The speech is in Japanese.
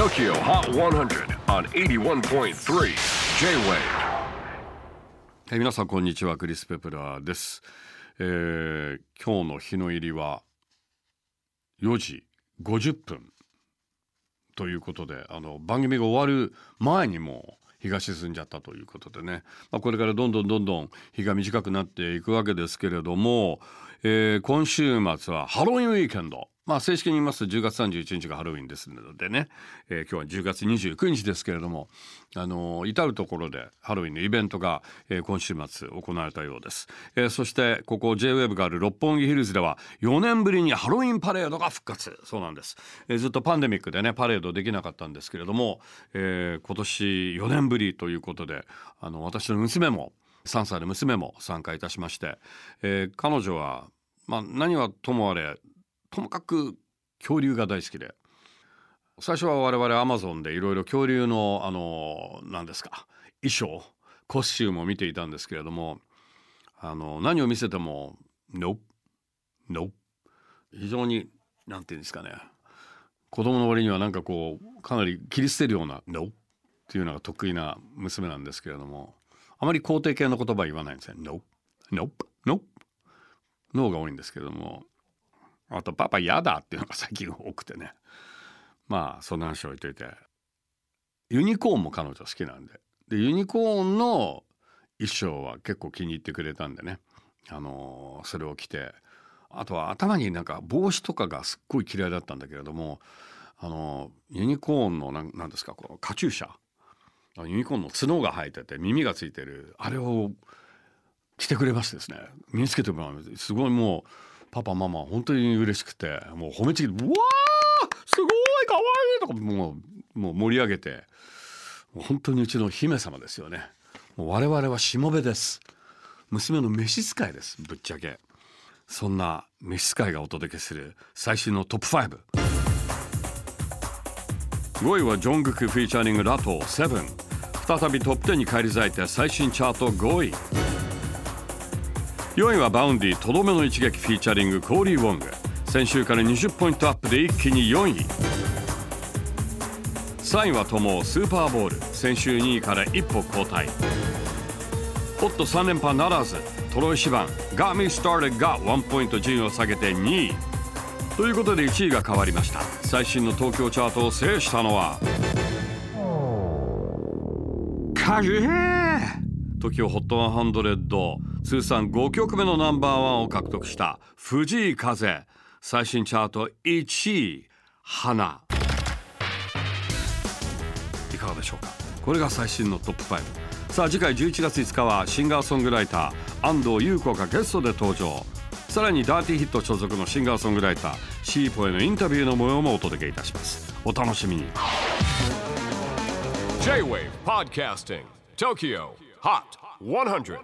TOKYO HOT 100 on 81.3 J-WAVE はい、皆さんこんにちはクリス・ペプラーです、えー今日の日の入りは4時50分ということであの番組が終わる前にもう日が沈んじゃったということでね、まあ、これからどんどんどんどん日が短くなっていくわけですけれども、えー今週末はハロウィンウィーケンド。まあ正式に言いますと10月31日がハロウィンですのでね、えー今日は10月29日ですけれどもあの至る所でハロウィンのイベントが、えー今週末行われたようです、えそしてここ JWEB がある六本木ヒルズでは4年ぶりにハロウィンパレードが復活。そうなんです、えずっとパンデミックでねパレードできなかったんですけれども、え今年4年ぶりということであの私の娘も3歳の娘も参加いたしまして、えー彼女は、まあ、何はともあれともかく恐竜が大好きで最初は我々アマゾンでいろいろ恐竜のあの何ですか衣装コスチュームを見ていたんですけれどもあの何を見せても「ノノ非常に何て言うんですかね子供の割にはなんかこうかなり切り捨てるような「ノっていうのが得意な娘なんですけれどもあまり肯定系の言葉は言わないんですね「ノノノノが多いんですけどもあと「パパ嫌だ」っていうのが最近多くてね。まあそんな話を置いといて。ユニコーンも彼女好きなんで。でユニコーンの衣装は結構気に入ってくれたんでね。あのーそれを着て。あとは頭になんか帽子とかがすっごい嫌いだったんだけれどもあのーユニコーンのなんなんですかこのカチューシャユニコーンの角が生えてて耳がついてる。あれを着てくれましてですね。身につけてもらうすごいもうパパママ本当に嬉しくてもう褒めちぎって「うわーすごいかわいい!」とかもうもう盛り上げて本当にうちの姫様ですよね。もう我々はしもべです。娘の召使いですぶっちゃけ。そんな召使いがお届けする最新のトップ5 5位はジョングク featuring Latto Seven。再びトップ10に返り咲いて最新チャート5位4位は Vaundy とどめの一撃 featuring Cory Wong。先週から20ポイントアップで一気に4位。3位は TOMOO Super Ball。先週2位から一歩後退。ホット3連覇ならず。 Troye Sivan。Got Me Started が1ポイント順位を下げて2位。ということで1位が変わりました。最新の東京チャートを制したのはカジュヘ TOKIOHOT100 通算5曲目のナンバーワンを獲得した藤井風。最新チャート1位花。いかがでしょうか？これが最新のトップ5さあ次回11月5日はシンガーソングライター安藤優子がゲストで登場。さらにダーティーヒット所属のシンガーソングライターシーポへのインタビューの模様もお届けいたします。お楽しみに。J-WAVE PODCASTING TOKYO HOT 100